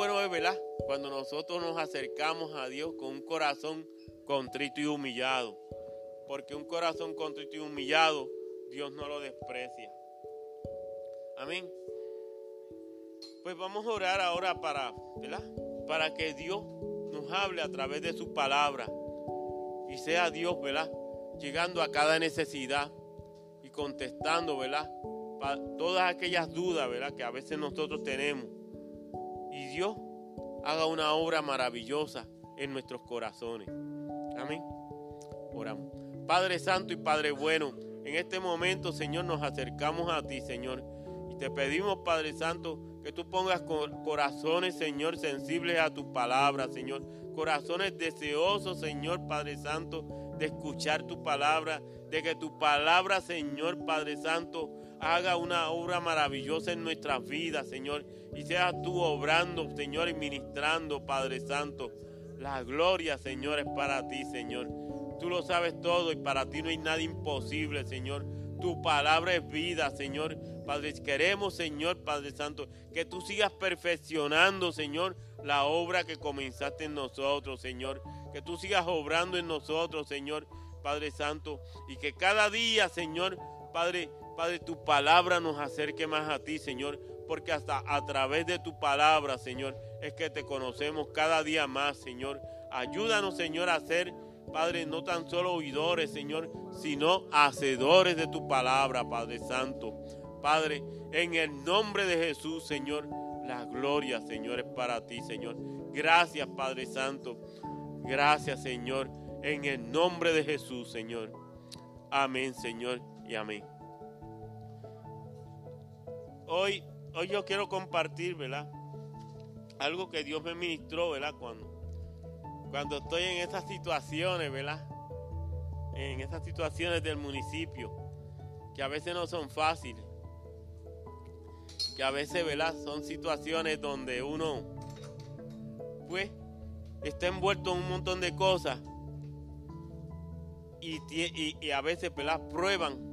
bueno es, ¿verdad? Cuando nosotros nos acercamos a Dios con un corazón contrito y humillado. Porque un corazón contrito y humillado, Dios no lo desprecia. Amén. Pues vamos a orar ahora para, ¿verdad? Para que Dios nos hable a través de su palabra. Y sea Dios, ¿verdad? Llegando a cada necesidad y contestando, ¿verdad? Para todas aquellas dudas, ¿verdad? Que a veces nosotros tenemos. Dios haga una obra maravillosa en nuestros corazones. Amén. Oramos. Padre Santo y Padre Bueno, en este momento, Señor, nos acercamos a ti, Señor. Y te pedimos, Padre Santo, que tú pongas corazones, Señor, sensibles a tu palabra, Señor. Corazones deseosos, Señor, Padre Santo, de escuchar tu palabra, de que tu palabra, Señor, Padre Santo, haga una obra maravillosa en nuestras vidas, Señor. Y seas tú obrando, Señor, y ministrando, Padre Santo. La gloria, Señor, es para ti, Señor. Tú lo sabes todo y para ti no hay nada imposible, Señor. Tu palabra es vida, Señor. Padre, queremos, Señor, Padre Santo, que tú sigas perfeccionando, Señor, la obra que comenzaste en nosotros, Señor. Que tú sigas obrando en nosotros, Señor, Padre Santo. Y que cada día, Señor, Padre, Padre, tu palabra nos acerque más a ti, Señor. Porque hasta a través de tu palabra, Señor, es que te conocemos cada día más, Señor. Ayúdanos, Señor, a ser, Padre, no tan solo oidores, Señor, sino hacedores de tu palabra, Padre Santo. Padre, en el nombre de Jesús, Señor, la gloria, Señor, es para ti, Señor. Gracias, Padre Santo. Gracias, Señor, en el nombre de Jesús, Señor. Amén, Señor, y amén. Hoy, hoy yo quiero compartir, ¿verdad? algo que Dios me ministró, ¿verdad? Cuando, cuando estoy en esas situaciones, ¿verdad? En esas situaciones del municipio, que a veces no son fáciles, que a veces, ¿verdad? Son situaciones donde uno, pues, está envuelto en un montón de cosas y, y, a veces, ¿verdad? Prueban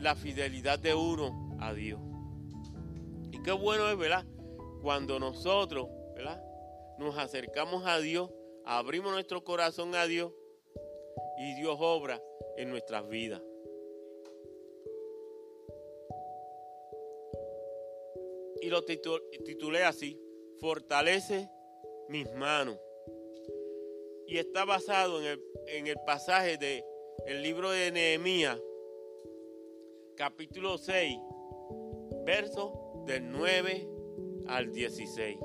la fidelidad de uno a Dios qué bueno es, ¿verdad? Cuando nosotros, ¿verdad? Nos acercamos a Dios, abrimos nuestro corazón a Dios y Dios obra en nuestras vidas. Y lo titulé así, fortalece mis manos. Y está basado en el, en el pasaje del el libro de Nehemías, capítulo 6, verso del 9 al 16.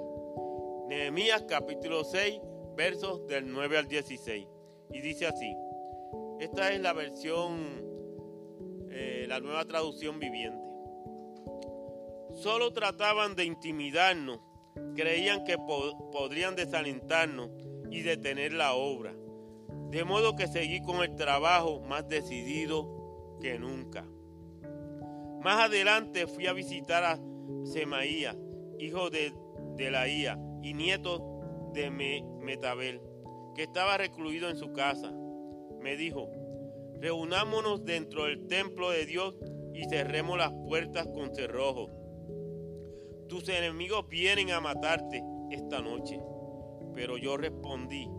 Nehemías capítulo 6, versos del 9 al 16. Y dice así, esta es la versión, eh, la nueva traducción viviente. Solo trataban de intimidarnos, creían que podrían desalentarnos y detener la obra. De modo que seguí con el trabajo más decidido que nunca. Más adelante fui a visitar a Semaías, hijo de, de Laía y nieto de Metabel, que estaba recluido en su casa. Me dijo, reunámonos dentro del templo de Dios y cerremos las puertas con cerrojo. Tus enemigos vienen a matarte esta noche. Pero yo respondí,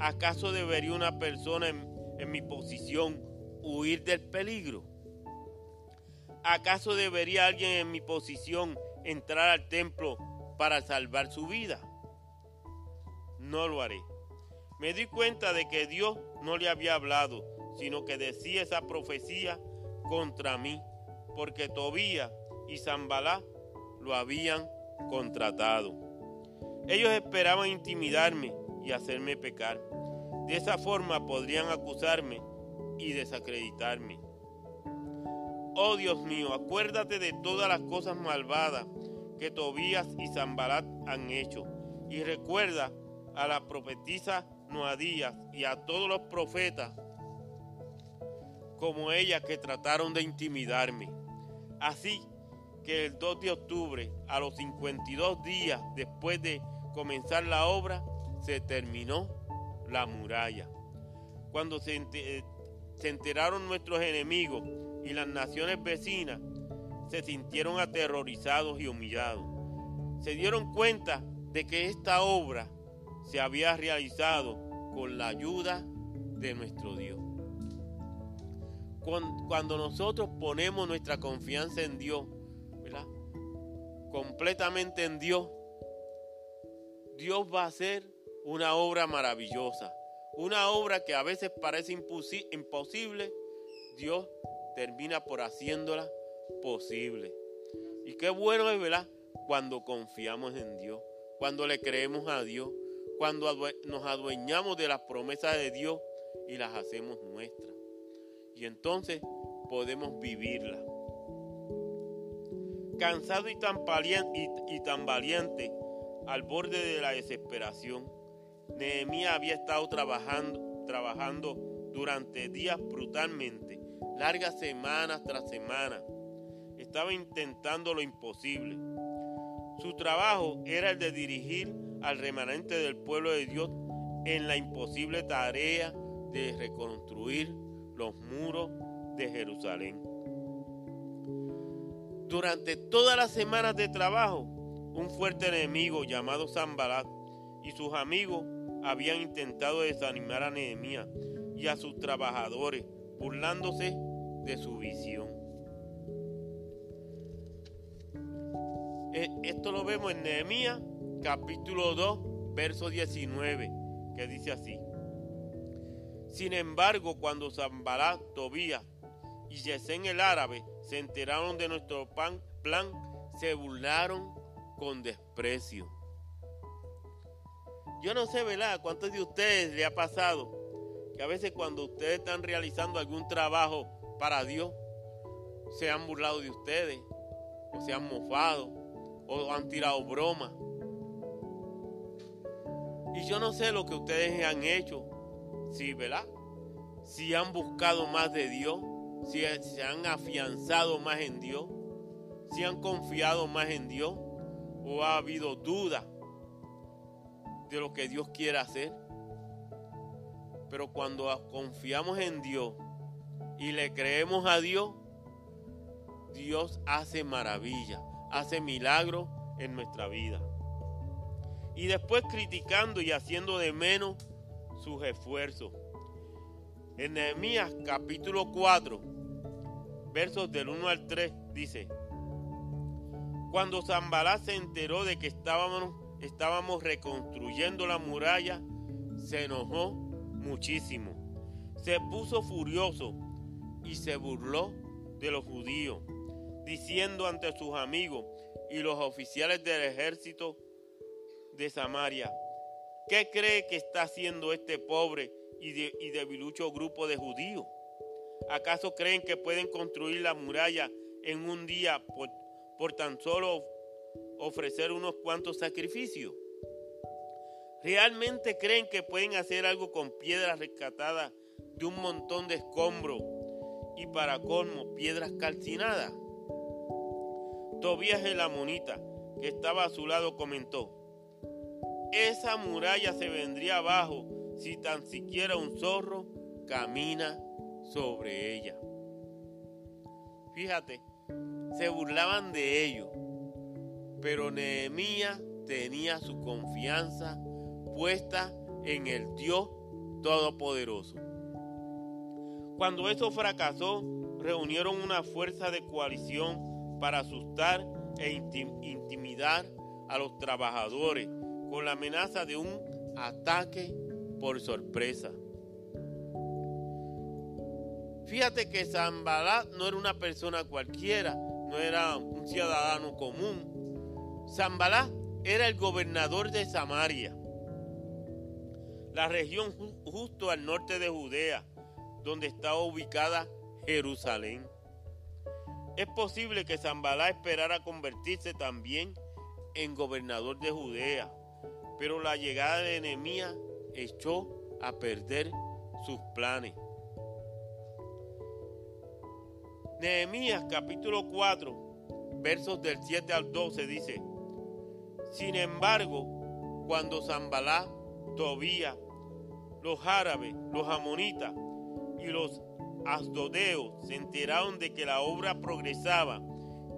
¿acaso debería una persona en mi posición huir del peligro? ¿Acaso debería alguien en mi posición entrar al templo para salvar su vida? No lo haré. Me di cuenta de que Dios no le había hablado, sino que decía esa profecía contra mí, porque Tobía y Zambalá lo habían contratado. Ellos esperaban intimidarme y hacerme pecar. De esa forma podrían acusarme y desacreditarme. Oh Dios mío, acuérdate de todas las cosas malvadas que Tobías y Zambalat han hecho. Y recuerda a la profetisa Noadías y a todos los profetas como ella que trataron de intimidarme. Así que el 2 de octubre, a los 52 días después de comenzar la obra, se terminó la muralla. Cuando se, se enteraron nuestros enemigos y las naciones vecinas se sintieron aterrorizados y humillados. Se dieron cuenta de que esta obra se había realizado con la ayuda de nuestro Dios. Cuando nosotros ponemos nuestra confianza en Dios, completamente en Dios, Dios va a hacer una obra maravillosa. Una obra que a veces parece imposible, Dios termina por haciéndola posible. Y qué bueno es, ¿verdad? Cuando confiamos en Dios, cuando le creemos a Dios, cuando nos adueñamos de las promesas de Dios y las hacemos nuestras. Y entonces podemos vivirlas. Cansado y tan, y, tan valiente, al borde de la desesperación, Nehemías había estado trabajando, trabajando durante días brutalmente, largas semanas tras semana. Estaba intentando lo imposible. Su trabajo era el de dirigir al remanente del pueblo de Dios en la imposible tarea de reconstruir los muros de Jerusalén. Durante todas las semanas de trabajo, un fuerte enemigo llamado Zambalat y sus amigos habían intentado desanimar a Nehemías y a sus trabajadores, burlándose de su visión. Eh, esto lo vemos en Nehemías capítulo 2, verso 19, que dice así. Sin embargo, cuando Zambalat, Tobías y Yesén el árabe se enteraron de nuestro plan, se burlaron con desprecio. Yo no sé, ¿verdad? ¿Cuántos de ustedes le ha pasado que a veces cuando ustedes están realizando algún trabajo para Dios, se han burlado de ustedes, o se han mofado, o han tirado bromas? Y yo no sé lo que ustedes han hecho, sí, ¿verdad? Si han buscado más de Dios, si se han afianzado más en Dios, si han confiado más en Dios, o ha habido duda de lo que Dios quiere hacer. Pero cuando confiamos en Dios y le creemos a Dios, Dios hace maravilla, hace milagros en nuestra vida. Y después criticando y haciendo de menos sus esfuerzos. En Nehemías capítulo 4, versos del 1 al 3, dice, cuando Zambalá se enteró de que estábamos, estábamos reconstruyendo la muralla, se enojó muchísimo. Se puso furioso y se burló de los judíos, diciendo ante sus amigos y los oficiales del ejército de Samaria, ¿qué cree que está haciendo este pobre y, debilucho grupo de judíos? ¿Acaso creen que pueden construir la muralla en un día por, por tan solo ofrecer unos cuantos sacrificios? ¿Realmente creen que pueden hacer algo con piedras rescatadas de un montón de escombros y para colmo piedras calcinadas? Tobías el amonita, que estaba a su lado, comentó, esa muralla se vendría abajo si tan siquiera un zorro camina sobre ella. Fíjate, se burlaban de ellos, pero Nehemías tenía su confianza puesta en el Dios Todopoderoso. Cuando eso fracasó, reunieron una fuerza de coalición para asustar e intimidar a los trabajadores con la amenaza de un ataque por sorpresa. Fíjate que Zambalat no era una persona cualquiera, no era un ciudadano común. Zambalat era el gobernador de Samaria, la región justo al norte de Judea, donde estaba ubicada Jerusalén. Es posible que Zambalá esperara convertirse también en gobernador de Judea, pero la llegada de Nehemías echó a perder sus planes. Nehemías capítulo 4, versos del 7 al 12 dice, Sin embargo, cuando Zambalá, Tobía, los árabes, los amonitas y los asdodeos se enteraron de que la obra progresaba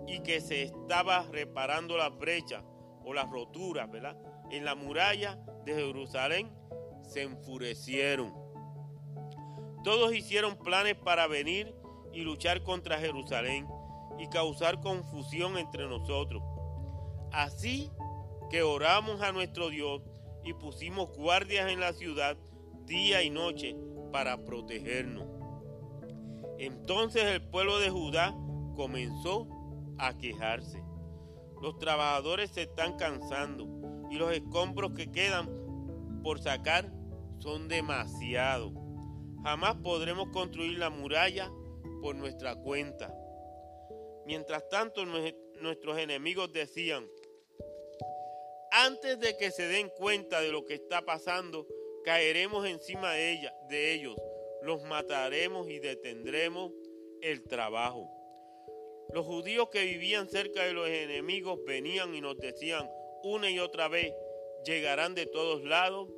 y que se estaba reparando las brechas o las roturas, ¿verdad? En la muralla de Jerusalén se enfurecieron. Todos hicieron planes para venir y luchar contra Jerusalén y causar confusión entre nosotros. Así que oramos a nuestro Dios y pusimos guardias en la ciudad día y noche para protegernos. Entonces el pueblo de Judá comenzó a quejarse. Los trabajadores se están cansando y los escombros que quedan por sacar son demasiados. Jamás podremos construir la muralla por nuestra cuenta. Mientras tanto, nuestros enemigos decían, antes de que se den cuenta de lo que está pasando, caeremos encima de, ella, de ellos, los mataremos y detendremos el trabajo. Los judíos que vivían cerca de los enemigos venían y nos decían una y otra vez, llegarán de todos lados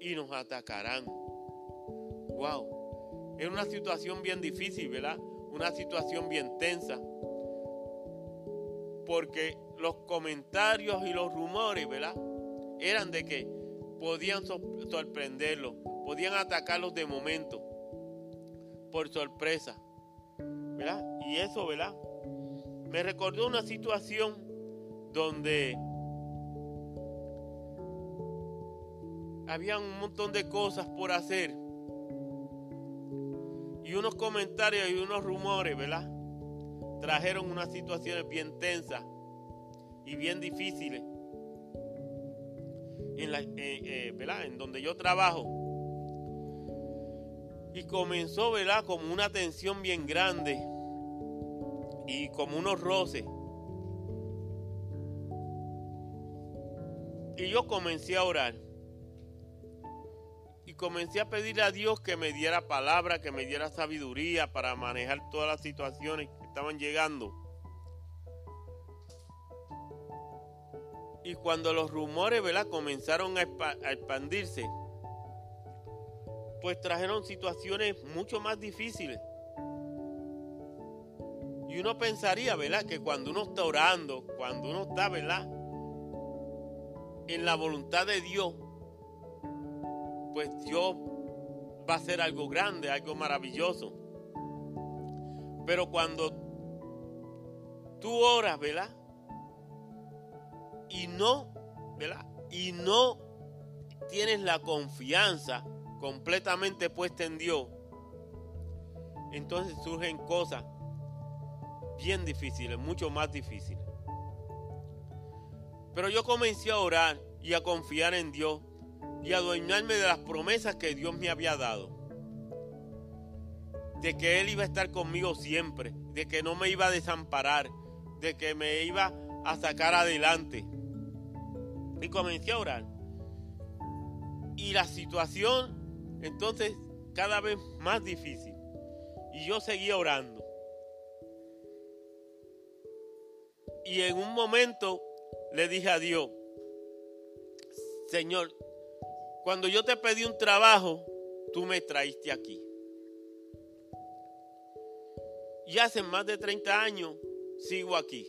y nos atacarán. Wow, es una situación bien difícil, ¿verdad? Una situación bien tensa. Porque los comentarios y los rumores, ¿verdad? Eran de que podían sorprenderlos, podían atacarlos de momento, por sorpresa, ¿verdad? Y eso, ¿verdad? Me recordó una situación donde había un montón de cosas por hacer y unos comentarios y unos rumores, ¿verdad? Trajeron unas situaciones bien tensas y bien difíciles en, la, eh, ¿verdad? en donde yo trabajo. Y comenzó, ¿verdad? Como una tensión bien grande y como unos roces. Y yo comencé a orar. Y comencé a pedirle a Dios que me diera palabra, que me diera sabiduría para manejar todas las situaciones que estaban llegando. Y cuando los rumores, ¿verdad? Comenzaron a, expandirse, pues trajeron situaciones mucho más difíciles. Y uno pensaría, ¿verdad? Que cuando uno está orando, cuando uno está, ¿verdad? En la voluntad de Dios, pues Dios va a hacer algo grande, algo maravilloso. Pero cuando tú oras, ¿verdad? Y no, ¿verdad? Y no tienes la confianza completamente puesta en Dios, entonces surgen cosas bien difíciles, mucho más difíciles. Pero yo comencé a orar y a confiar en Dios y a adueñarme de las promesas que Dios me había dado. De que Él iba a estar conmigo siempre, de que no me iba a desamparar, de que me iba a sacar adelante. Y comencé a orar. Y la situación entonces cada vez más difícil. Y yo seguía orando. Y en un momento le dije a Dios, Señor, cuando yo te pedí un trabajo, tú me traíste aquí. Y hace más de 30 años sigo aquí.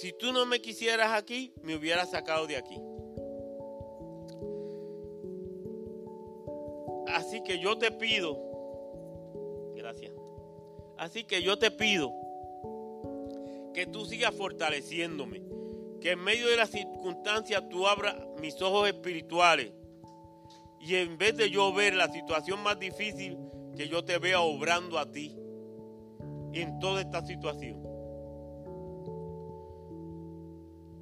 Si tú no me quisieras aquí, me hubieras sacado de aquí. Así que yo te pido, gracias. Así que yo te pido que tú sigas fortaleciéndome, que en medio de las circunstancias tú abras mis ojos espirituales y en vez de yo ver la situación más difícil, que yo te vea obrando a ti en toda esta situación.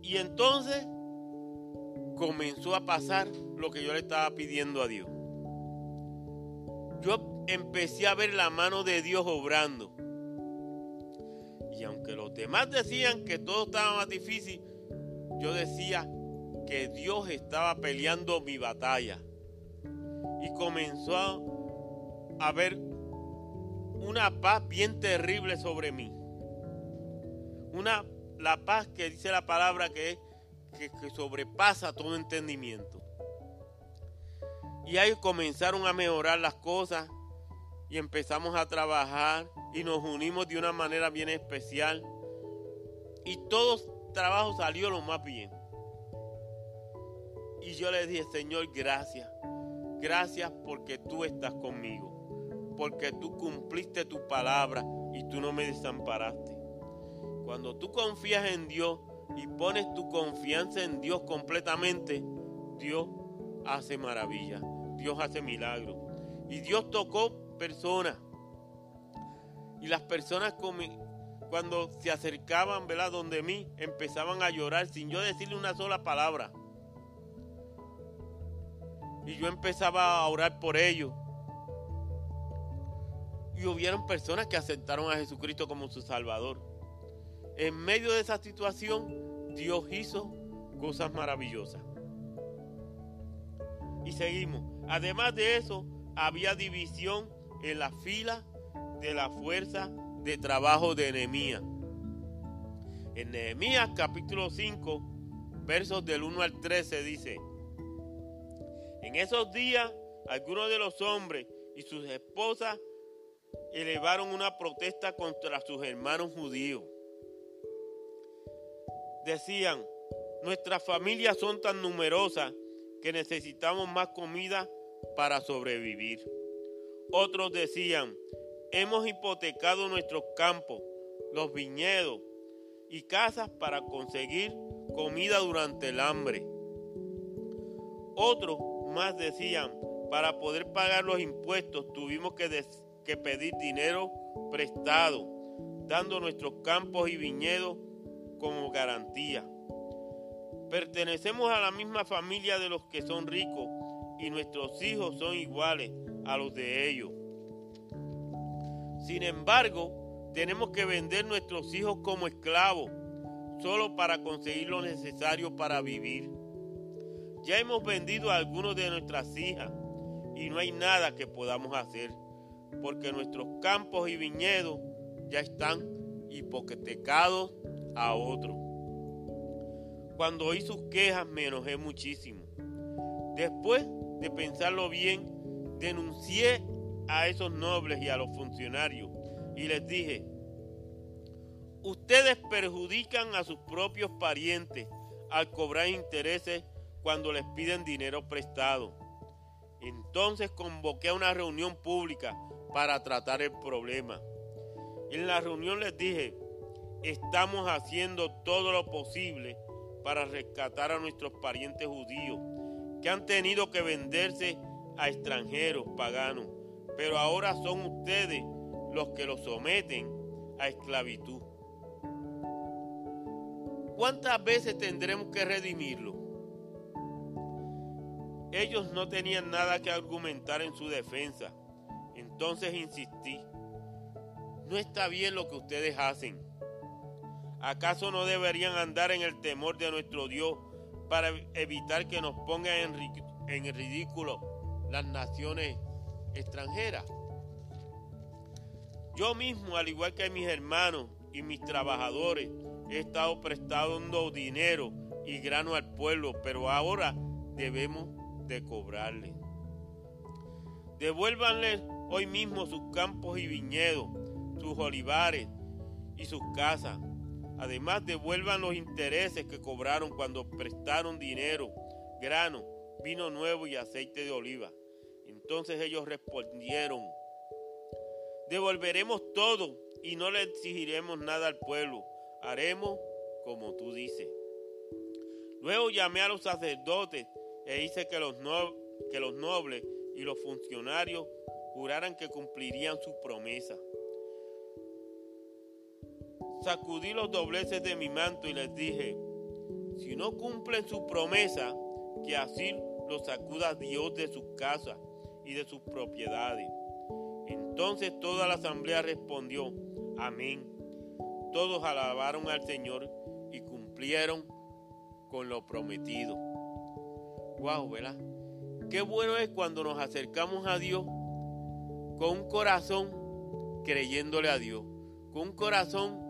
Y entonces comenzó a pasar lo que yo le estaba pidiendo a Dios. Yo empecé a ver la mano de Dios obrando. Y aunque los demás decían que todo estaba más difícil, yo decía que Dios estaba peleando mi batalla. Y comenzó a haber una paz bien terrible sobre mí. Una la paz que dice la palabra que, que, que sobrepasa todo entendimiento. Y ahí comenzaron a mejorar las cosas y empezamos a trabajar y nos unimos de una manera bien especial. Y todo trabajo salió lo más bien. Y yo le dije, Señor, gracias. Gracias porque tú estás conmigo. Porque tú cumpliste tu palabra y tú no me desamparaste. Cuando tú confías en Dios y pones tu confianza en Dios completamente, Dios hace maravilla. Dios hace milagros. Y Dios tocó personas. Y las personas cuando se acercaban, ¿verdad? Donde mí, empezaban a llorar sin yo decirle una sola palabra. Y yo empezaba a orar por ellos. Y hubieron personas que aceptaron a Jesucristo como su Salvador. En medio de esa situación, Dios hizo cosas maravillosas. Y seguimos. Además de eso, había división en la fila de la fuerza de trabajo de Nehemías. En Nehemías capítulo 5, versos del 1 al 13 dice, en esos días algunos de los hombres y sus esposas elevaron una protesta contra sus hermanos judíos. Decían, nuestras familias son tan numerosas que necesitamos más comida para sobrevivir. Otros decían, hemos hipotecado nuestros campos, los viñedos y casas para conseguir comida durante el hambre. Otros más decían, para poder pagar los impuestos tuvimos que, que pedir dinero prestado, dando nuestros campos y viñedos como garantía. Pertenecemos a la misma familia de los que son ricos y nuestros hijos son iguales a los de ellos. Sin embargo, tenemos que vender nuestros hijos como esclavos solo para conseguir lo necesario para vivir. Ya hemos vendido a algunos de nuestras hijas y no hay nada que podamos hacer porque nuestros campos y viñedos ya están hipotecados a otros. Cuando oí sus quejas me enojé muchísimo. Después de pensarlo bien, denuncié a esos nobles y a los funcionarios y les dije, ustedes perjudican a sus propios parientes al cobrar intereses cuando les piden dinero prestado. Entonces convoqué a una reunión pública para tratar el problema. En la reunión les dije, estamos haciendo todo lo posible para rescatar a nuestros parientes judíos que han tenido que venderse a extranjeros paganos, pero ahora son ustedes los que los someten a esclavitud. ¿Cuántas veces tendremos que redimirlo? Ellos no tenían nada que argumentar en su defensa. Entonces insistí, no está bien lo que ustedes hacen. ¿Acaso no deberían andar en el temor de nuestro Dios para evitar que nos pongan en, ridículo las naciones extranjeras? Yo mismo, al igual que mis hermanos y mis trabajadores, he estado prestando dinero y grano al pueblo, pero ahora debemos de cobrarle. Devuélvanle hoy mismo sus campos y viñedos, sus olivares y sus casas Además, devuelvan los intereses que cobraron cuando prestaron dinero, grano, vino nuevo y aceite de oliva. Entonces ellos respondieron, devolveremos todo y no le exigiremos nada al pueblo. Haremos como tú dices. Luego llamé a los sacerdotes e hice que los, que los nobles y los funcionarios juraran que cumplirían su promesa sacudí los dobleces de mi manto y les dije, si no cumplen su promesa, que así los sacuda Dios de sus casas y de sus propiedades. Entonces toda la asamblea respondió, amén. Todos alabaron al Señor y cumplieron con lo prometido. Wow, ¿verdad? Qué bueno es cuando nos acercamos a Dios con un corazón creyéndole a Dios, con un corazón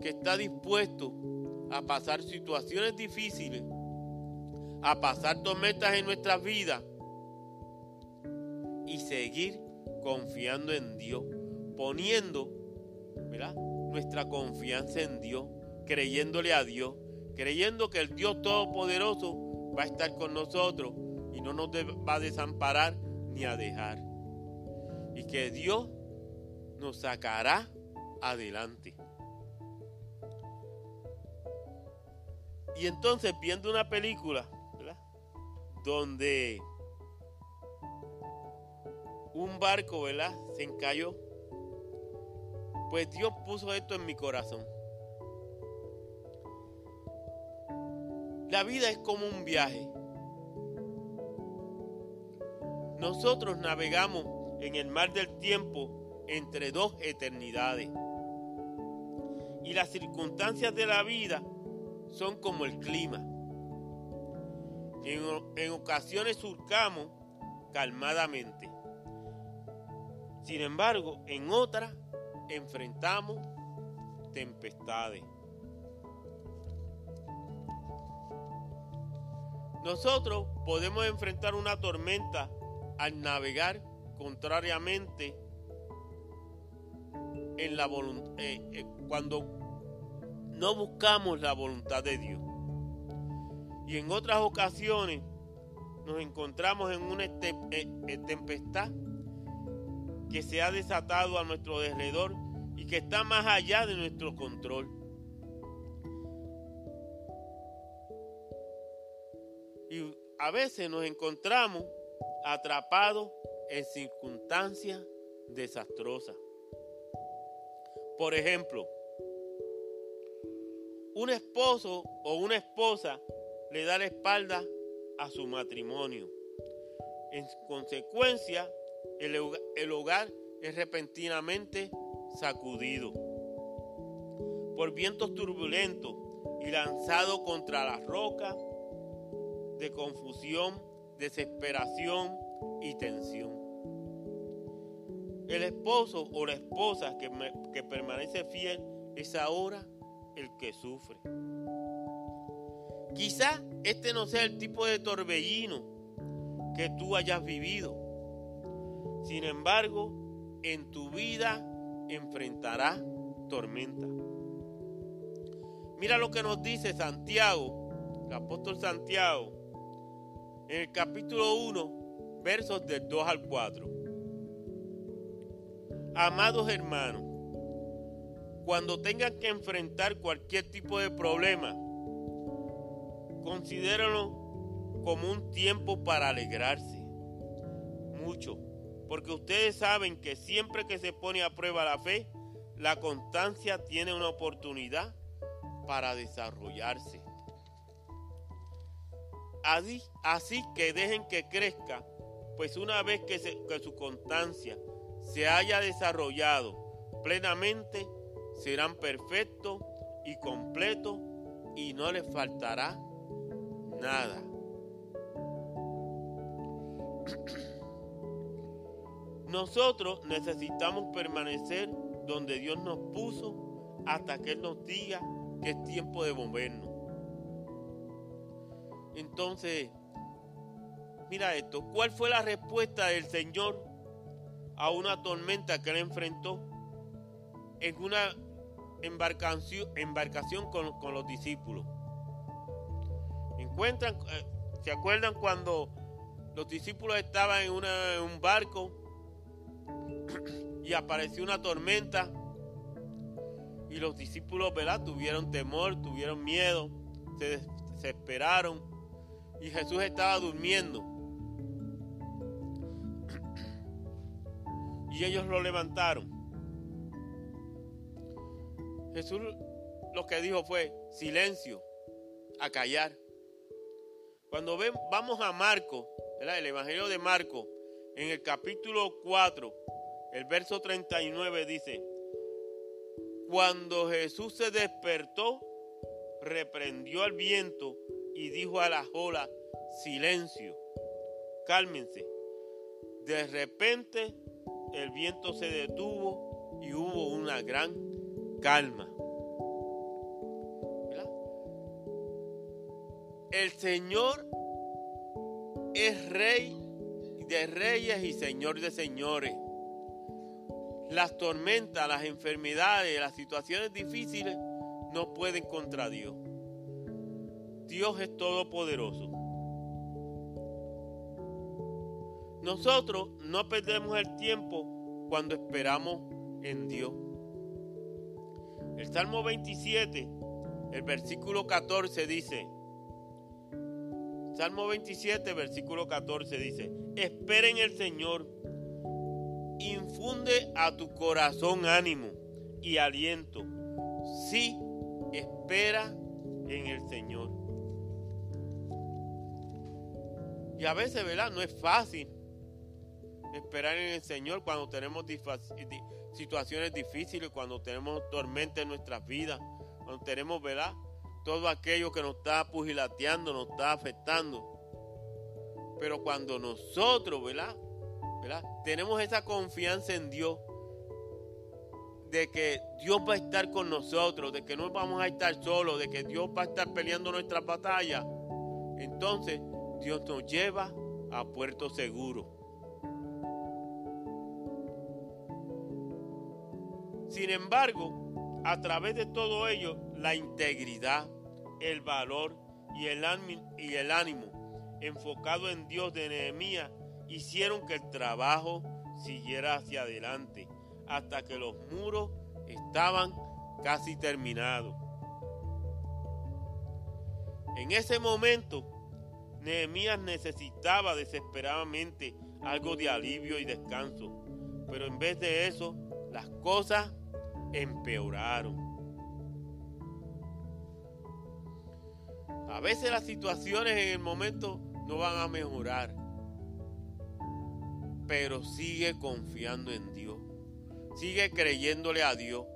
que está dispuesto a pasar situaciones difíciles, a pasar tormentas en nuestras vidas y seguir confiando en Dios, poniendo nuestra confianza en Dios, creyéndole a Dios, creyendo que el Dios Todopoderoso va a estar con nosotros y no nos va a desamparar ni a dejar. Y que Dios nos sacará adelante. Y entonces viendo una película, Donde un barco, ¿verdad? Se encalló. Pues Dios puso esto en mi corazón. La vida es como un viaje. Nosotros navegamos en el mar del tiempo entre dos eternidades. Y las circunstancias de la vida son como el clima. En, ocasiones surcamos calmadamente. Sin embargo, en otras enfrentamos tempestades. Nosotros podemos enfrentar una tormenta al navegar contrariamente en la eh, eh, cuando no buscamos la voluntad de Dios. Y en otras ocasiones nos encontramos en una eh, tempestad que se ha desatado a nuestro alrededor y que está más allá de nuestro control. Y a veces nos encontramos atrapados en circunstancias desastrosas. Por ejemplo, un esposo o una esposa le da la espalda a su matrimonio. En consecuencia, el, hogar es repentinamente sacudido por vientos turbulentos y lanzado contra las rocas de confusión, desesperación y tensión. El esposo o la esposa que, que permanece fiel es ahora el que sufre. Quizá este no sea el tipo de torbellino que tú hayas vivido sin embargo, en tu vida enfrentarás tormenta. Mira lo que nos dice Santiago, el apóstol Santiago, en el capítulo 1, versos del 2 al 4. Amados hermanos, cuando tengan que enfrentar cualquier tipo de problema, considérenlo como un tiempo para alegrarse mucho porque ustedes saben que siempre que se pone a prueba la fe, la constancia tiene una oportunidad para desarrollarse. Así, que dejen que crezca, pues una vez que su constancia se haya desarrollado plenamente, serán perfectos y completos y no les faltará nada. Nosotros necesitamos permanecer donde Dios nos puso hasta que Él nos diga que es tiempo de movernos. Entonces, mira esto, ¿cuál fue la respuesta del Señor a una tormenta que Él enfrentó en una embarcación, embarcación con, los discípulos? ¿Encuentran, eh, ¿Se acuerdan cuando los discípulos estaban en, en un barco y apareció una tormenta y los discípulos, ¿verdad? Tuvieron temor, tuvieron miedo, se desesperaron y Jesús estaba durmiendo. Y ellos lo levantaron. Jesús lo que dijo fue, silencio, a callar. Cuando ven, vamos a Marco, ¿verdad? el Evangelio de Marco, en el capítulo 4, el verso 39 dice, cuando Jesús se despertó, reprendió al viento y dijo a las olas, silencio, cálmense. De repente el viento se detuvo y hubo una gran calma. El Señor es rey de reyes y señor de señores. las tormentas, las enfermedades, las situaciones difíciles no pueden contra Dios. Dios es todopoderoso. Nosotros no perdemos el tiempo cuando esperamos en Dios. El Salmo 27, el versículo 14 dice, Salmo 27, versículo 14 dice, esperen el Señor, infunde a tu corazón ánimo y aliento. Sí, espera en el Señor. Y a veces, ¿verdad? No es fácil esperar en el Señor cuando tenemos situaciones difíciles, cuando tenemos tormenta en nuestras vidas, cuando tenemos, ¿verdad? Todo aquello que nos está pugilateando, nos está afectando. Pero cuando nosotros, ¿verdad? ¿verdad? Tenemos esa confianza en Dios, de que Dios va a estar con nosotros, de que no vamos a estar solos, de que Dios va a estar peleando nuestra batalla, entonces Dios nos lleva a puerto seguro. Sin embargo, a través de todo ello, la integridad, el valor y el, y el ánimo enfocado en Dios de Nehemías hicieron que el trabajo siguiera hacia adelante hasta que los muros estaban casi terminados. En ese momento, Nehemías necesitaba desesperadamente algo de alivio y descanso, pero en vez de eso, las cosas empeoraron. A veces las situaciones en el momento no van a mejorar, pero sigue confiando en Dios, sigue creyéndole a Dios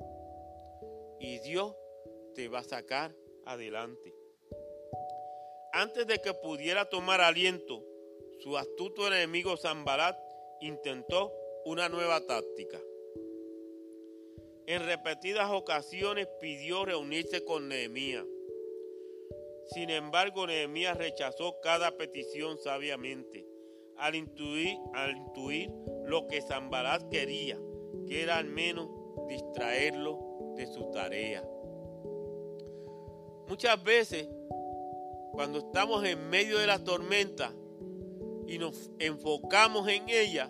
y Dios te va a sacar adelante. Antes de que pudiera tomar aliento, su astuto enemigo Zambalat intentó una nueva táctica en repetidas ocasiones pidió reunirse con Nehemías. Sin embargo, Nehemías rechazó cada petición sabiamente, al intuir, lo que Zambalat quería, que era al menos distraerlo de su tarea. Muchas veces, cuando estamos en medio de la tormenta y nos enfocamos en ella,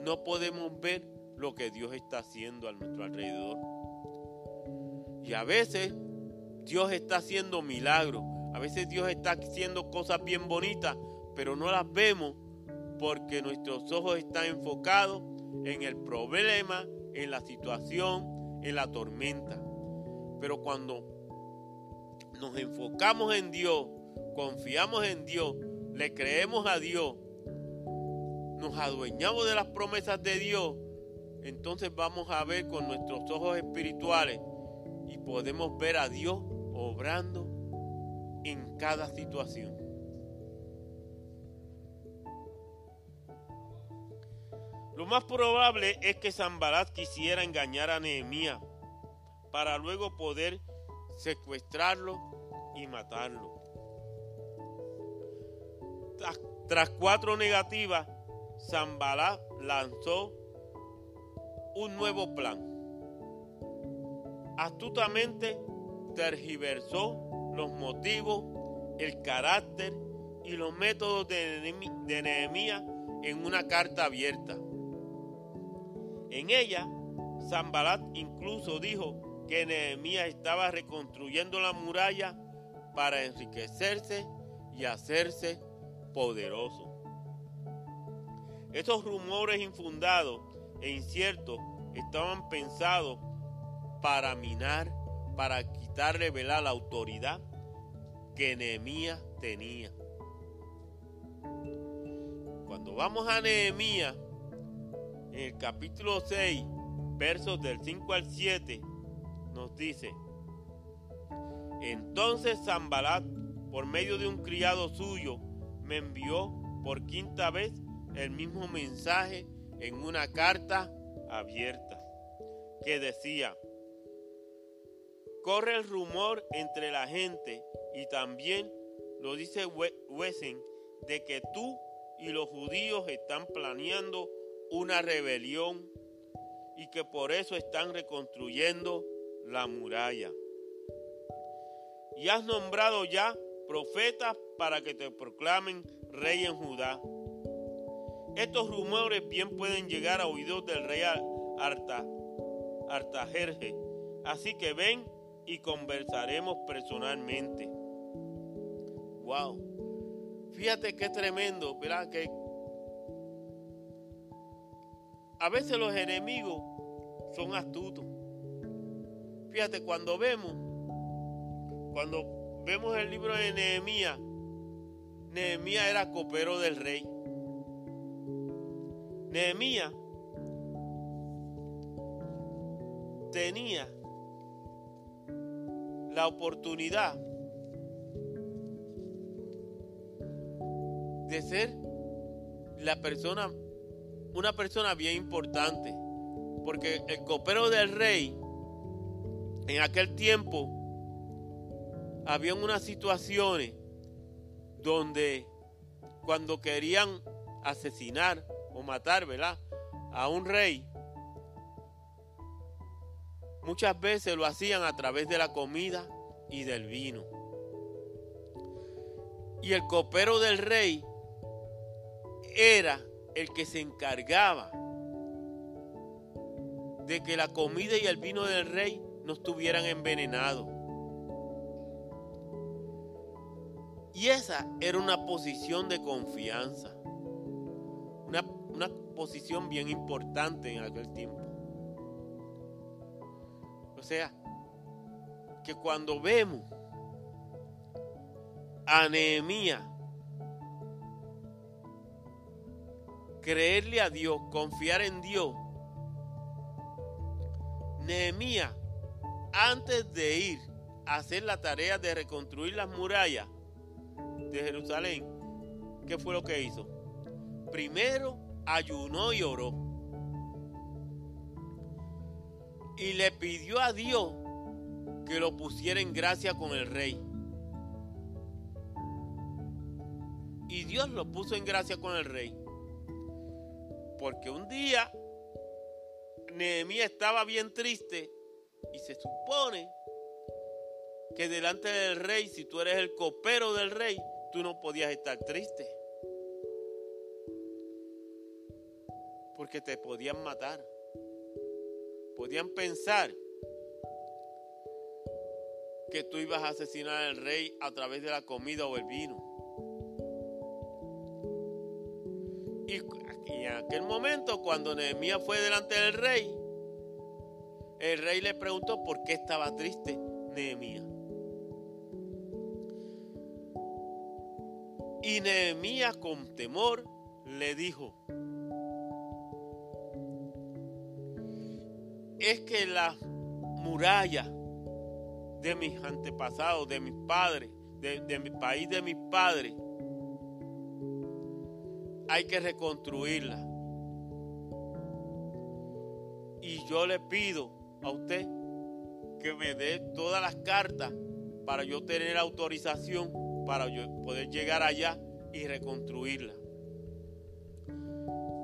no podemos ver lo que Dios está haciendo a nuestro alrededor. Y a veces Dios está haciendo milagros, a veces Dios está haciendo cosas bien bonitas, pero no las vemos porque nuestros ojos están enfocados en el problema, en la situación, en la tormenta. Pero cuando nos enfocamos en Dios, confiamos en Dios, le creemos a Dios, nos adueñamos de las promesas de Dios, entonces vamos a ver con nuestros ojos espirituales y podemos ver a Dios obrando en cada situación. Lo más probable es que Zambalat quisiera engañar a Nehemías para luego poder secuestrarlo y matarlo. Tras, cuatro negativas, Zambalat lanzó un nuevo plan. Astutamente tergiversó los motivos, el carácter y los métodos de Nehemías en una carta abierta. En ella, Zambalat incluso dijo que Nehemías estaba reconstruyendo la muralla para enriquecerse y hacerse poderoso. Estos rumores infundados e inciertos estaban pensados para minar, para quitarle la autoridad que Nehemías tenía. Cuando vamos a Nehemías, en el capítulo 6, versos del 5 al 7, nos dice, entonces Zambalat, por medio de un criado suyo, me envió por quinta vez el mismo mensaje en una carta abierta que decía, corre el rumor entre la gente y también lo dice Wesen de que tú y los judíos están planeando una rebelión y que por eso están reconstruyendo la muralla. Y has nombrado ya profetas para que te proclamen rey en Judá. Estos rumores bien pueden llegar a oídos del rey Arta, Artajerje. Así que ven y conversaremos personalmente. Wow. Fíjate qué tremendo, ¿verdad? Que a veces los enemigos son astutos. Fíjate, cuando vemos, cuando vemos el libro de Nehemías, Nehemías era copero del rey. Nehemías tenía la oportunidad de ser la persona, una persona bien importante. Porque el copero del rey, en aquel tiempo, había unas situaciones donde cuando querían asesinar o matar, ¿verdad? A un rey, muchas veces lo hacían a través de la comida y del vino. Y el copero del rey era el que se encargaba de que la comida y el vino del rey no estuvieran envenenados. Y esa era una posición de confianza. Una, posición bien importante en aquel tiempo. O sea, que cuando vemos a Nehemías creerle a Dios, confiar en Dios, Nehemías, antes de ir a hacer la tarea de reconstruir las murallas, de Jerusalén, ¿qué fue lo que hizo? Primero ayunó y oró. Y le pidió a Dios que lo pusiera en gracia con el rey. Y Dios lo puso en gracia con el rey. Porque un día Nehemías estaba bien triste y se supone que delante del rey, si tú eres el copero del rey, tú no podías estar triste. Porque te podían matar. Podían pensar que tú ibas a asesinar al rey a través de la comida o el vino. Y, en aquel momento, cuando Nehemías fue delante del rey, el rey le preguntó por qué estaba triste Nehemías. Y Nehemías con temor le dijo, es que la muralla de mis antepasados, de mis padres, de, mi país, de mis padres, hay que reconstruirla. Y yo le pido a usted que me dé todas las cartas para yo tener autorización para poder llegar allá y reconstruirla.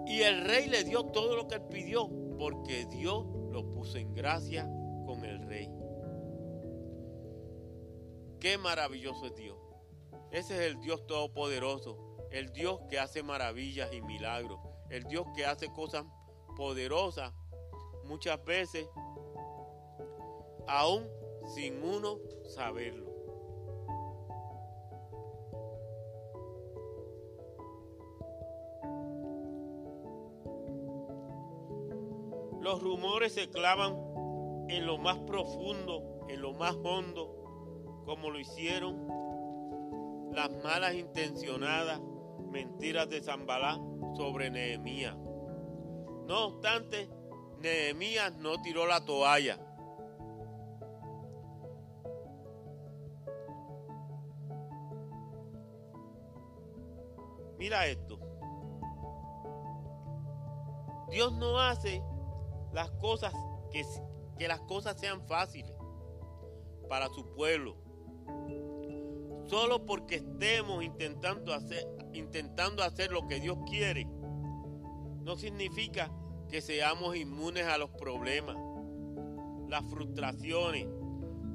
Y el rey le dio todo lo que él pidió, porque Dios lo puso en gracia con el rey. Qué maravilloso es Dios. Ese es el Dios todopoderoso, el Dios que hace maravillas y milagros, el Dios que hace cosas poderosas muchas veces, aún sin uno saberlo. Los rumores se clavan en lo más profundo, en lo más hondo, como lo hicieron las malas intencionadas mentiras de Zambalá sobre Nehemías. No obstante, Nehemías no tiró la toalla. Mira esto. Dios no hace las cosas, que, que las cosas sean fáciles para su pueblo. Solo porque estemos intentando hacer, intentando hacer lo que Dios quiere, no significa que seamos inmunes a los problemas, las frustraciones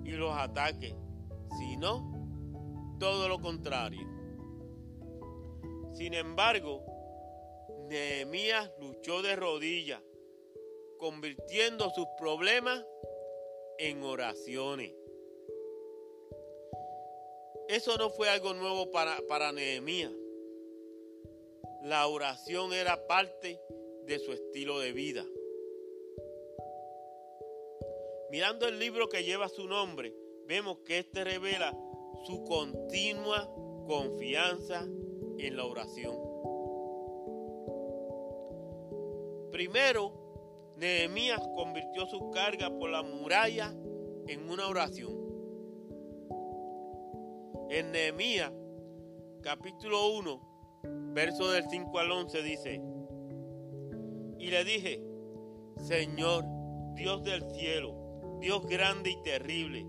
y los ataques, sino todo lo contrario. Sin embargo, Nehemías luchó de rodillas, convirtiendo sus problemas en oraciones. Eso no fue algo nuevo para, para Nehemías. La oración era parte de su estilo de vida. Mirando el libro que lleva su nombre, vemos que este revela su continua confianza en la oración. Primero, Nehemías convirtió su carga por la muralla en una oración. En Nehemías, capítulo 1, verso del 5 al 11 dice, y le dije, Señor, Dios del cielo, Dios grande y terrible,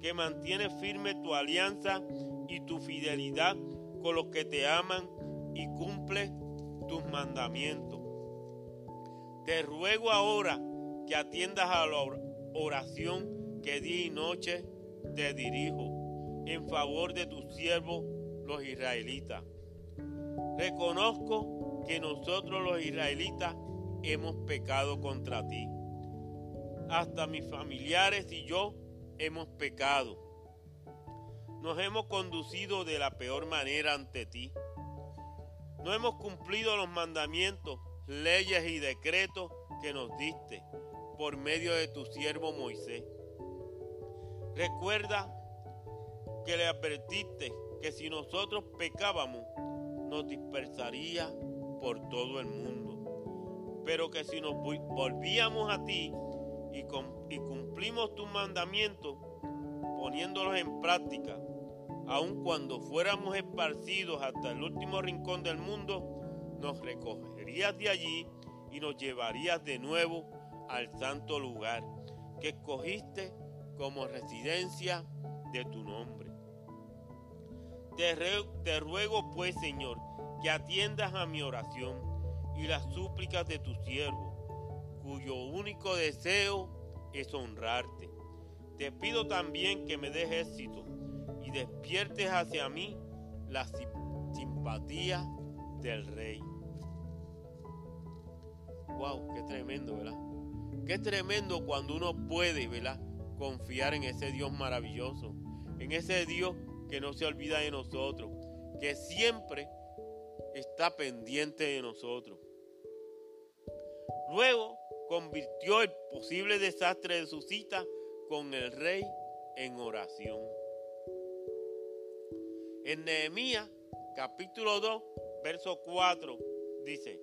que mantiene firme tu alianza y tu fidelidad con los que te aman y cumple tus mandamientos. Te ruego ahora que atiendas a la oración que día y noche te dirijo en favor de tus siervos los israelitas. Reconozco que nosotros los israelitas hemos pecado contra ti. Hasta mis familiares y yo hemos pecado. Nos hemos conducido de la peor manera ante ti. No hemos cumplido los mandamientos, leyes y decretos que nos diste por medio de tu siervo Moisés. Recuerda que le advertiste que si nosotros pecábamos, nos dispersaría por todo el mundo. Pero que si nos volvíamos a ti y, cumplimos tus mandamientos, poniéndolos en práctica, aun cuando fuéramos esparcidos hasta el último rincón del mundo, nos de allí y nos llevarías de nuevo al santo lugar que escogiste como residencia de tu nombre. Te, te, ruego pues, Señor, que atiendas a mi oración y las súplicas de tu siervo, cuyo único deseo es honrarte. Te pido también que me des éxito y despiertes hacia mí la simpatía del rey. Wow, qué tremendo, ¿verdad? Qué tremendo cuando uno puede, ¿verdad? Confiar en ese Dios maravilloso, en ese Dios que no se olvida de nosotros, que siempre está pendiente de nosotros. Luego convirtió el posible desastre de su cita con el rey en oración. En Nehemías capítulo 2, verso 4 dice,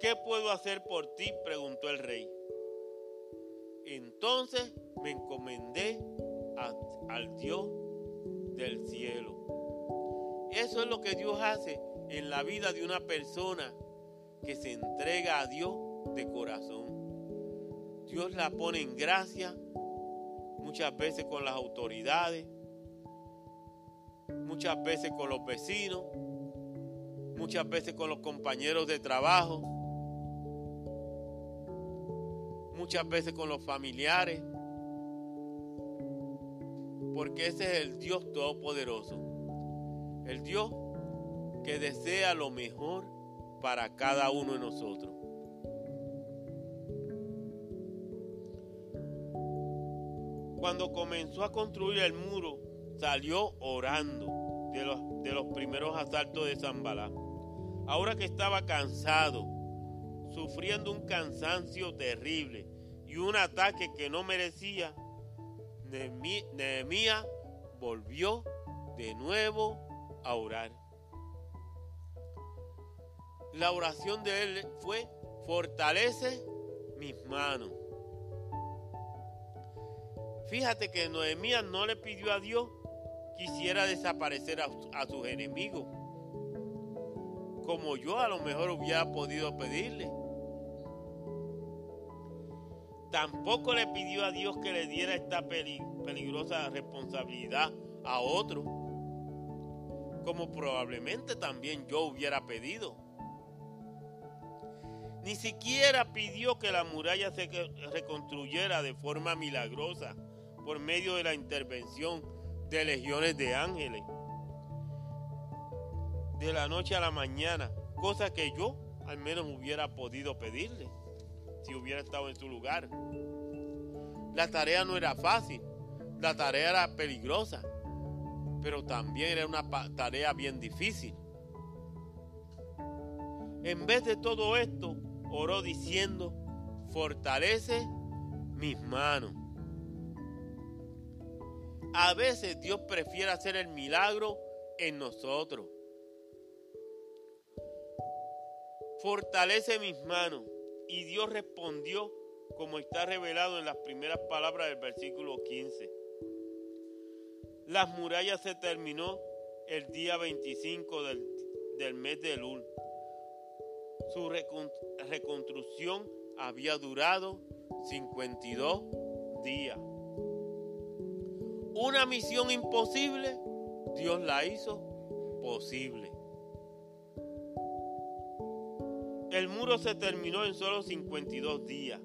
¿qué puedo hacer por ti? preguntó el rey. Entonces me encomendé al Dios del cielo. Eso es lo que Dios hace en la vida de una persona que se entrega a Dios de corazón. Dios la pone en gracia muchas veces con las autoridades, muchas veces con los vecinos, muchas veces con los compañeros de trabajo, muchas veces con los familiares, porque ese es el Dios Todopoderoso, el Dios que desea lo mejor para cada uno de nosotros. Cuando comenzó a construir el muro, salió orando de los, de los primeros asaltos de Zambalá. Ahora que estaba cansado, sufriendo un cansancio terrible y un ataque que no merecía, Nehemías volvió de nuevo a orar. La oración de él fue, fortalece mis manos. Fíjate que Noemías no le pidió a Dios quisiera desaparecer a, sus enemigos, como yo a lo mejor hubiera podido pedirle. Tampoco le pidió a Dios que le diera esta peligrosa responsabilidad a otro, como probablemente también yo hubiera pedido. Ni siquiera pidió que la muralla se reconstruyera de forma milagrosa por medio de la intervención de legiones de ángeles. De la noche a la mañana, cosa que yo al menos hubiera podido pedirle si hubiera estado en su lugar. La tarea no era fácil, la tarea era peligrosa, pero también era una tarea bien difícil. En vez de todo esto, oró diciendo, fortalece mis manos. A veces Dios prefiere hacer el milagro en nosotros. Fortalece mis manos. Y Dios respondió como está revelado en las primeras palabras del versículo 15. Las murallas se terminó el día 25 del, mes de Elul. Su reconstrucción había durado 52 días. Una misión imposible, Dios la hizo posible. El muro se terminó en solo 52 días.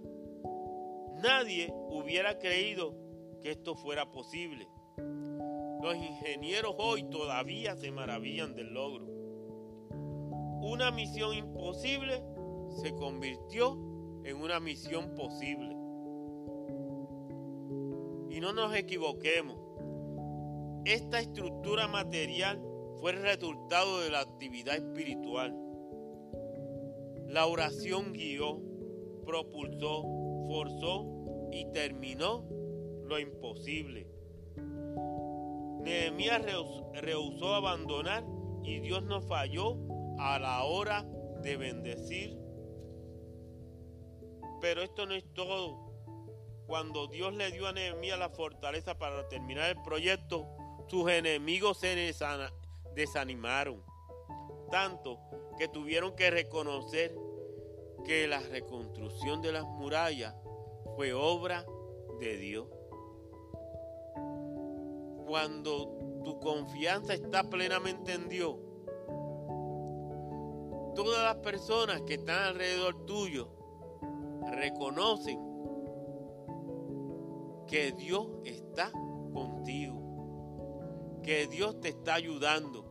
Nadie hubiera creído que esto fuera posible. Los ingenieros hoy todavía se maravillan del logro. Una misión imposible se convirtió en una misión posible. Y no nos equivoquemos. Esta estructura material fue el resultado de la actividad espiritual. La oración guió, propulsó, forzó y terminó lo imposible. Nehemías rehusó abandonar y Dios no falló a la hora de bendecir. Pero esto no es todo. Cuando Dios le dio a Nehemías la fortaleza para terminar el proyecto, sus enemigos se desanimaron. Tanto que tuvieron que reconocer que la reconstrucción de las murallas fue obra de Dios. Cuando tu confianza está plenamente en Dios, todas las personas que están alrededor tuyo reconocen que Dios está contigo, que Dios te está ayudando.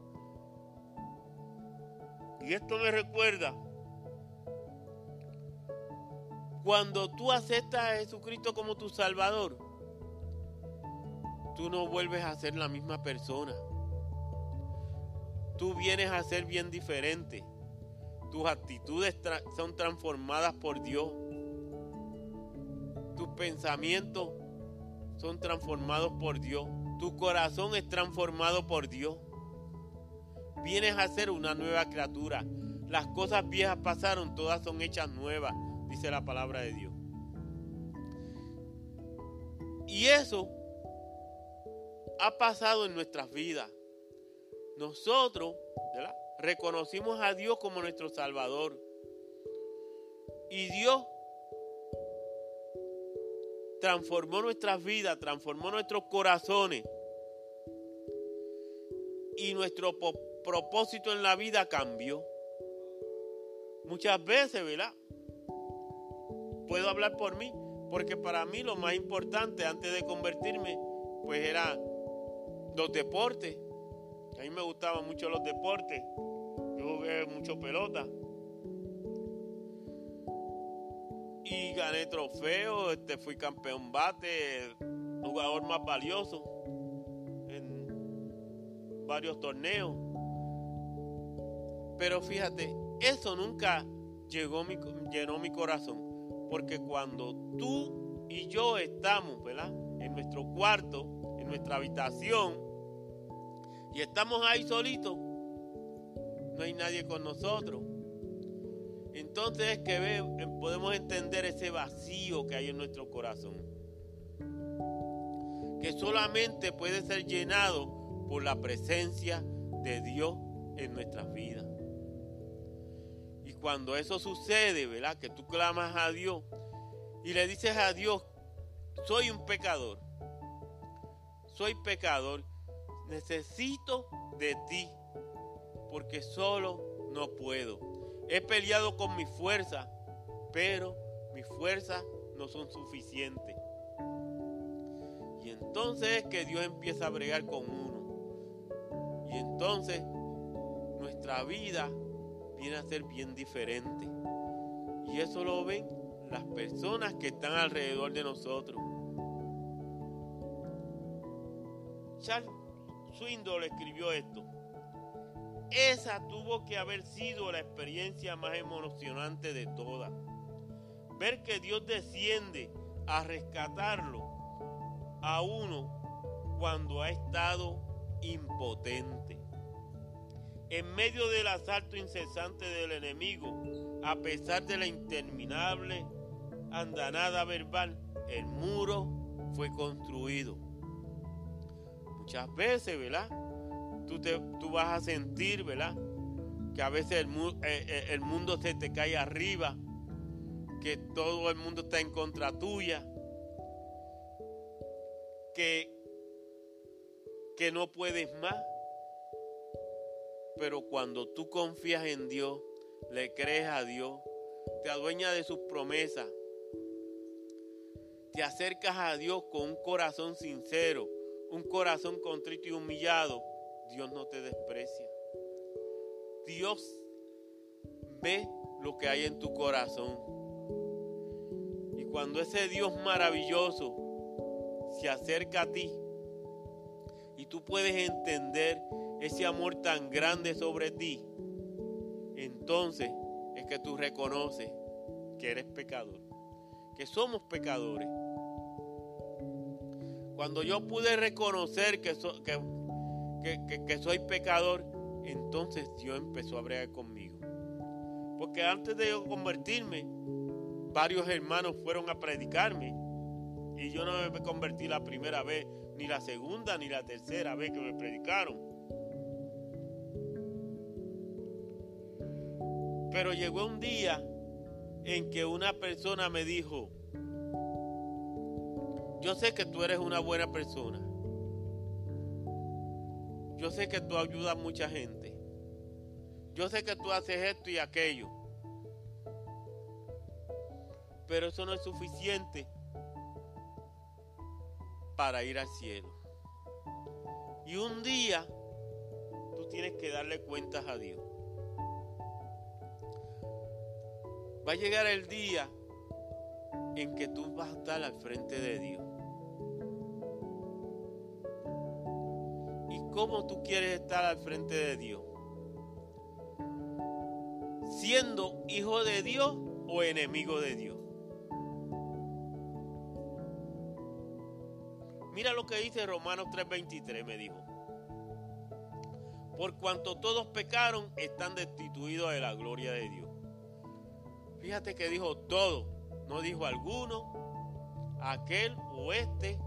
Y esto me recuerda cuando tú aceptas a Jesucristo como tu Salvador, tú no vuelves a ser la misma persona. Tú vienes a ser bien diferente. Tus actitudes son transformadas por Dios. Tus pensamientos son transformados por Dios. Tu corazón es transformado por Dios. Vienes a ser una nueva criatura. Las cosas viejas pasaron, todas son hechas nuevas dice la palabra de Dios. Y eso ha pasado en nuestras vidas. Nosotros reconocimos a Dios como nuestro Salvador. Y Dios transformó nuestras vidas, transformó nuestros corazones. Y nuestro propósito en la vida cambió. Muchas veces, ¿verdad? puedo hablar por mí, porque para mí lo más importante antes de convertirme, pues era los deportes. A mí me gustaban mucho los deportes. Yo jugué mucho pelota. Y gané trofeos, este, fui campeón bate, jugador más valioso en varios torneos. Pero fíjate, eso nunca llenó mi corazón. Porque cuando tú y yo estamos, ¿verdad? En nuestro cuarto, en nuestra habitación, y estamos ahí solitos, no hay nadie con nosotros. Entonces es que podemos entender ese vacío que hay en nuestro corazón. Que solamente puede ser llenado por la presencia de Dios en nuestras vidas cuando eso sucede, ¿verdad? Que tú clamas a Dios y le dices a Dios, soy un pecador, soy pecador, necesito de ti, porque solo no puedo. He peleado con mi fuerza, pero mis fuerzas no son suficientes. Y entonces es que Dios empieza a bregar con uno. Y entonces nuestra vida viene a ser bien diferente. Y eso lo ven las personas que están alrededor de nosotros. Charles Swindoll escribió esto. Esa tuvo que haber sido la experiencia más emocionante de todas. Ver que Dios desciende a rescatarlo a uno cuando ha estado impotente. En medio del asalto incesante del enemigo, a pesar de la interminable andanada verbal, el muro fue construido. Muchas veces, ¿verdad? Tú, te, tú vas a sentir, ¿verdad? Que a veces el, eh, eh, el mundo se te cae arriba, que todo el mundo está en contra tuya, que, que no puedes más. Pero cuando tú confías en Dios, le crees a Dios, te adueñas de sus promesas, te acercas a Dios con un corazón sincero, un corazón contrito y humillado, Dios no te desprecia. Dios ve lo que hay en tu corazón. Y cuando ese Dios maravilloso se acerca a ti y tú puedes entender ese amor tan grande sobre ti, entonces es que tú reconoces que eres pecador, que somos pecadores. Cuando yo pude reconocer que, soy pecador, entonces Dios empezó a bregar conmigo. Porque antes de yo convertirme, varios hermanos fueron a predicarme. Y yo no me convertí la primera vez, ni la segunda, ni la tercera vez que me predicaron. Pero llegó un día en que una persona me dijo, yo sé que tú eres una buena persona. Yo sé que tú ayudas a mucha gente. Yo sé que tú haces esto y aquello. Pero eso no es suficiente para ir al cielo. Y un día tú tienes que darle cuentas a Dios. Va a llegar el día en que tú vas a estar al frente de Dios. ¿Y cómo tú quieres estar al frente de Dios? ¿Siendo hijo de Dios o enemigo de Dios? Mira lo que dice Romanos 3:23, me dijo. Por cuanto todos pecaron, están destituidos de la gloria de Dios. Fíjate que dijo todo, no dijo alguno, aquel o este,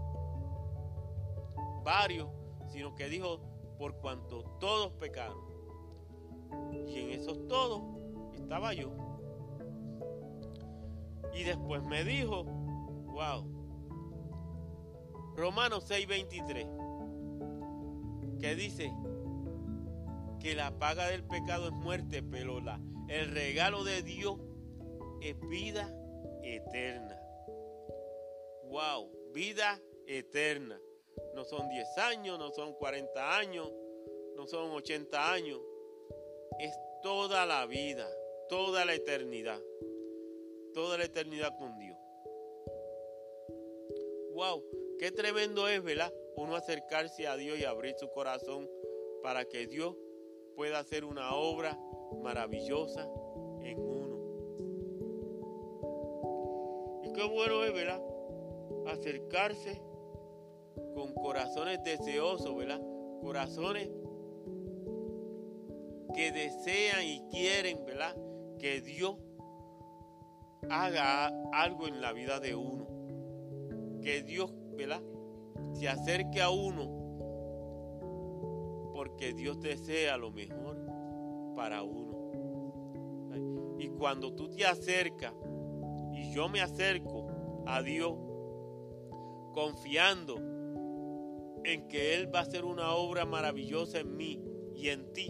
varios, sino que dijo por cuanto todos pecaron. Y en esos todos estaba yo. Y después me dijo, wow, Romanos 6:23, que dice que la paga del pecado es muerte, pero la, el regalo de Dios es vida eterna. Wow, vida eterna. No son 10 años, no son 40 años, no son 80 años. Es toda la vida, toda la eternidad. Toda la eternidad con Dios. Wow, qué tremendo es, ¿verdad? Uno acercarse a Dios y abrir su corazón para que Dios pueda hacer una obra maravillosa en uno. Bueno es, ¿verdad? Acercarse con corazones deseosos, ¿verdad? Corazones que desean y quieren, ¿verdad? Que Dios haga algo en la vida de uno. Que Dios, ¿verdad? Se acerque a uno porque Dios desea lo mejor para uno. Y cuando tú te acercas y yo me acerco a Dios confiando en que Él va a hacer una obra maravillosa en mí y en ti,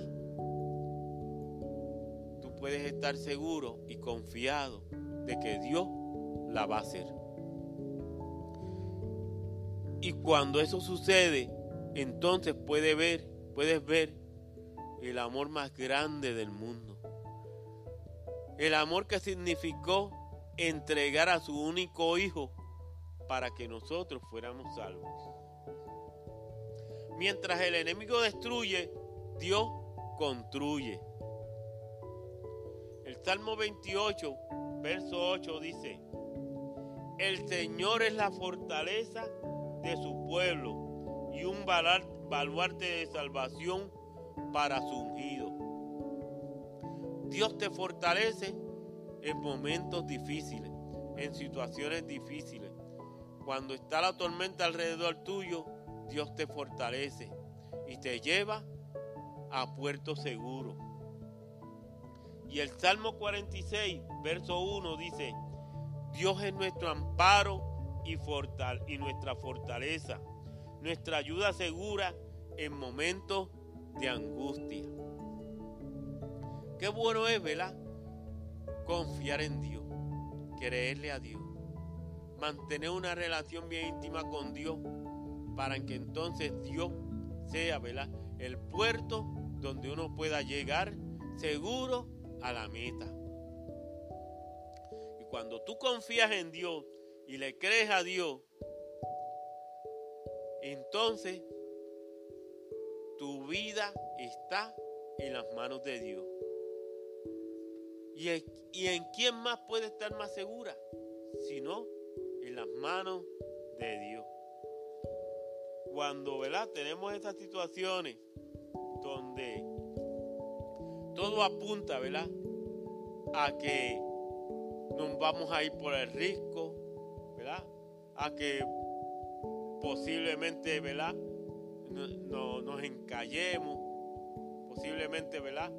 tú puedes estar seguro y confiado de que Dios la va a hacer. Y cuando eso sucede, entonces puede ver, puedes ver el amor más grande del mundo. El amor que significó entregar a su único hijo para que nosotros fuéramos salvos. Mientras el enemigo destruye, Dios construye. El Salmo 28, verso 8 dice, el Señor es la fortaleza de su pueblo y un baluarte de salvación para su ungido. Dios te fortalece en momentos difíciles, en situaciones difíciles. Cuando está la tormenta alrededor tuyo, Dios te fortalece y te lleva a puerto seguro. Y el Salmo 46, verso 1 dice, Dios es nuestro amparo y, fortal y nuestra fortaleza, nuestra ayuda segura en momentos de angustia. Qué bueno es, ¿verdad? Confiar en Dios, creerle a Dios, mantener una relación bien íntima con Dios para que entonces Dios sea. El puerto donde uno pueda llegar seguro a la meta. Y cuando tú confías en Dios y le crees a Dios, entonces tu vida está en las manos de Dios. ¿Y, ¿Y en quién más puede estar más segura? Sino en las manos de Dios. Cuando ¿verdad? tenemos estas situaciones donde todo apunta ¿verdad? a que nos vamos a ir por el risco, ¿verdad? a que posiblemente ¿verdad? no, nos encallemos, posiblemente, ¿verdad?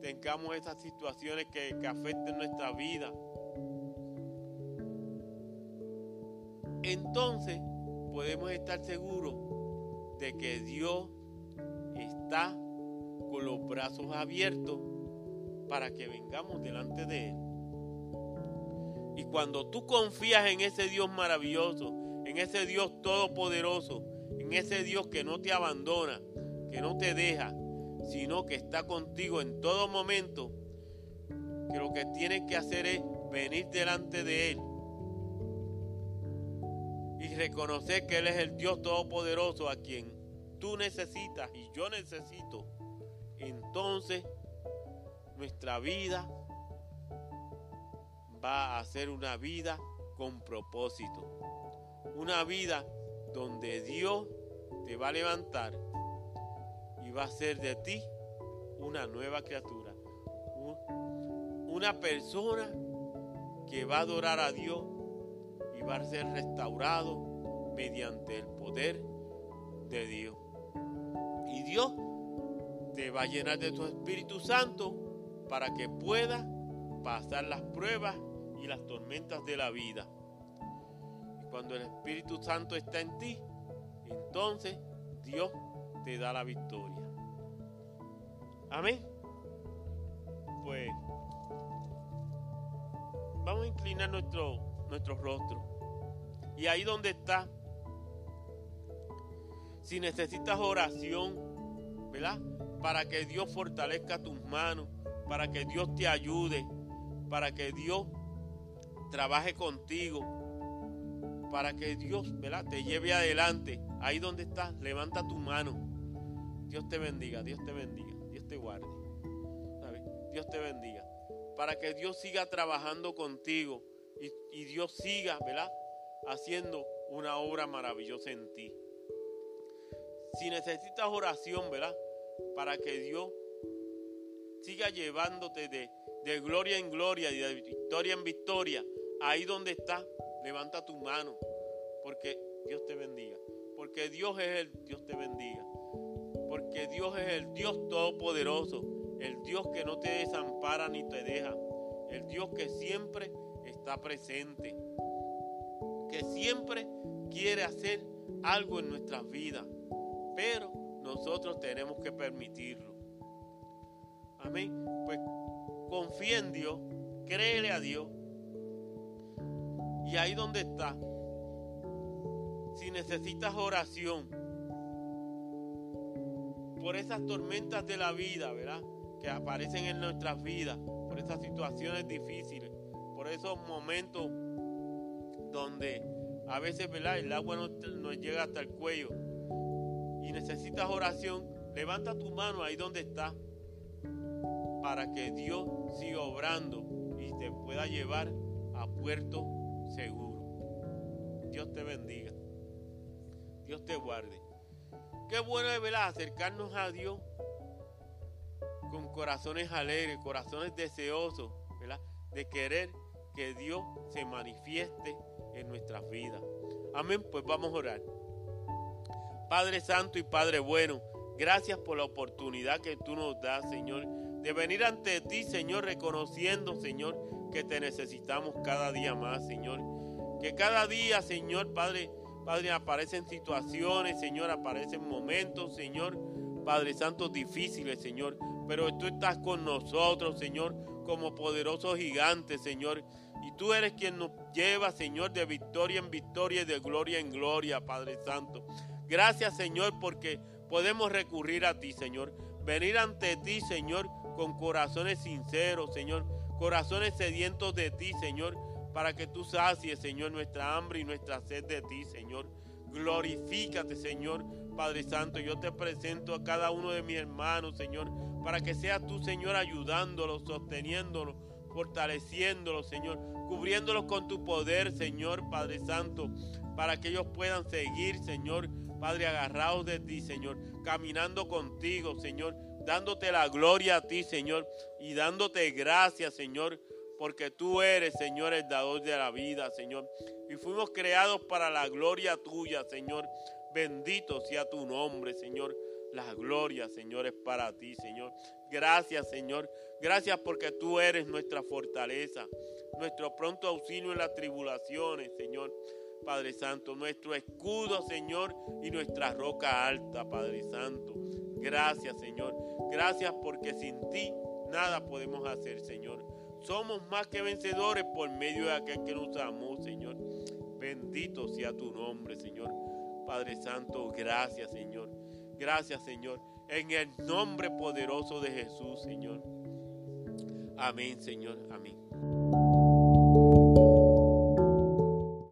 Tengamos esas situaciones que, que afecten nuestra vida. Entonces podemos estar seguros de que Dios está con los brazos abiertos para que vengamos delante de Él. Y cuando tú confías en ese Dios maravilloso, en ese Dios todopoderoso, en ese Dios que no te abandona, que no te deja, sino que está contigo en todo momento, que lo que tienes que hacer es venir delante de Él y reconocer que Él es el Dios todopoderoso a quien tú necesitas y yo necesito. Entonces nuestra vida va a ser una vida con propósito. Una vida donde Dios te va a levantar y va a hacer de ti una nueva criatura. Una persona que va a adorar a Dios y va a ser restaurado mediante el poder de Dios. Y Dios te va a llenar de tu Espíritu Santo para que puedas pasar las pruebas y las tormentas de la vida. Cuando el Espíritu Santo está en ti, entonces Dios te da la victoria. Amén. Pues vamos a inclinar nuestro, nuestro rostro. Y ahí donde está, si necesitas oración, ¿verdad? Para que Dios fortalezca tus manos, para que Dios te ayude, para que Dios trabaje contigo para que Dios ¿verdad? te lleve adelante. Ahí donde estás, levanta tu mano. Dios te bendiga, Dios te bendiga, Dios te guarde. Dios te bendiga. Para que Dios siga trabajando contigo y, Dios siga ¿verdad? haciendo una obra maravillosa en ti. Si necesitas oración, ¿verdad? Para que Dios siga llevándote de, de gloria en gloria y de victoria en victoria, ahí donde estás, Levanta tu mano, porque Dios te bendiga. Porque Dios es el Dios te bendiga. Porque Dios es el Dios todopoderoso, el Dios que no te desampara ni te deja, el Dios que siempre está presente, que siempre quiere hacer algo en nuestras vidas, pero nosotros tenemos que permitirlo. Amén. Pues confía en Dios, créele a Dios Y ahí donde está, si necesitas oración por esas tormentas de la vida, ¿verdad? Que aparecen en nuestras vidas, por esas situaciones difíciles, por esos momentos donde a veces, ¿verdad? El agua no nos llega hasta el cuello y necesitas oración, levanta tu mano ahí donde está para que Dios siga obrando y te pueda llevar a puerto seguro. Dios te bendiga. Dios te guarde. Qué bueno es ¿verdad? acercarnos a Dios con corazones alegres, corazones deseosos, ¿verdad? de querer que Dios se manifieste en nuestras vidas. Amén, pues vamos a orar. Padre Santo y Padre bueno, gracias por la oportunidad que tú nos das, Señor, de venir ante ti, Señor, reconociendo, Señor, que te necesitamos cada día más, Señor. Que cada día, Señor, Padre, Padre, aparecen situaciones, Señor, aparecen momentos, Señor, Padre Santo, difíciles, Señor. Pero tú estás con nosotros, Señor, como poderoso gigante, Señor. Y tú eres quien nos lleva, Señor, de victoria en victoria y de gloria en gloria, Padre Santo. Gracias, Señor, porque podemos recurrir a ti, Señor. Venir ante ti, Señor, con corazones sinceros, Señor. Corazones sedientos de ti, Señor, para que tú sacies, Señor, nuestra hambre y nuestra sed de ti, Señor. Glorifícate, Señor, Padre Santo. Yo te presento a cada uno de mis hermanos, Señor, para que seas tú, Señor, ayudándolos, sosteniéndolos, fortaleciéndolos, Señor, cubriéndolos con tu poder, Señor, Padre Santo, para que ellos puedan seguir, Señor, Padre, agarrados de ti, Señor, caminando contigo, Señor, dándote la gloria a ti, Señor, y dándote gracias, Señor, porque tú eres, Señor, el dador de la vida, Señor. Y fuimos creados para la gloria tuya, Señor. Bendito sea tu nombre, Señor. La gloria, Señor, es para ti, Señor. Gracias, Señor. Gracias porque tú eres nuestra fortaleza, nuestro pronto auxilio en las tribulaciones, Señor. Padre Santo, nuestro escudo, Señor, y nuestra roca alta, Padre Santo. Gracias, Señor. Gracias porque sin ti nada podemos hacer, Señor. Somos más que vencedores por medio de aquel que nos amó, Señor. Bendito sea tu nombre, Señor. Padre Santo, gracias, Señor. Gracias, Señor. En el nombre poderoso de Jesús, Señor. Amén, Señor. Amén.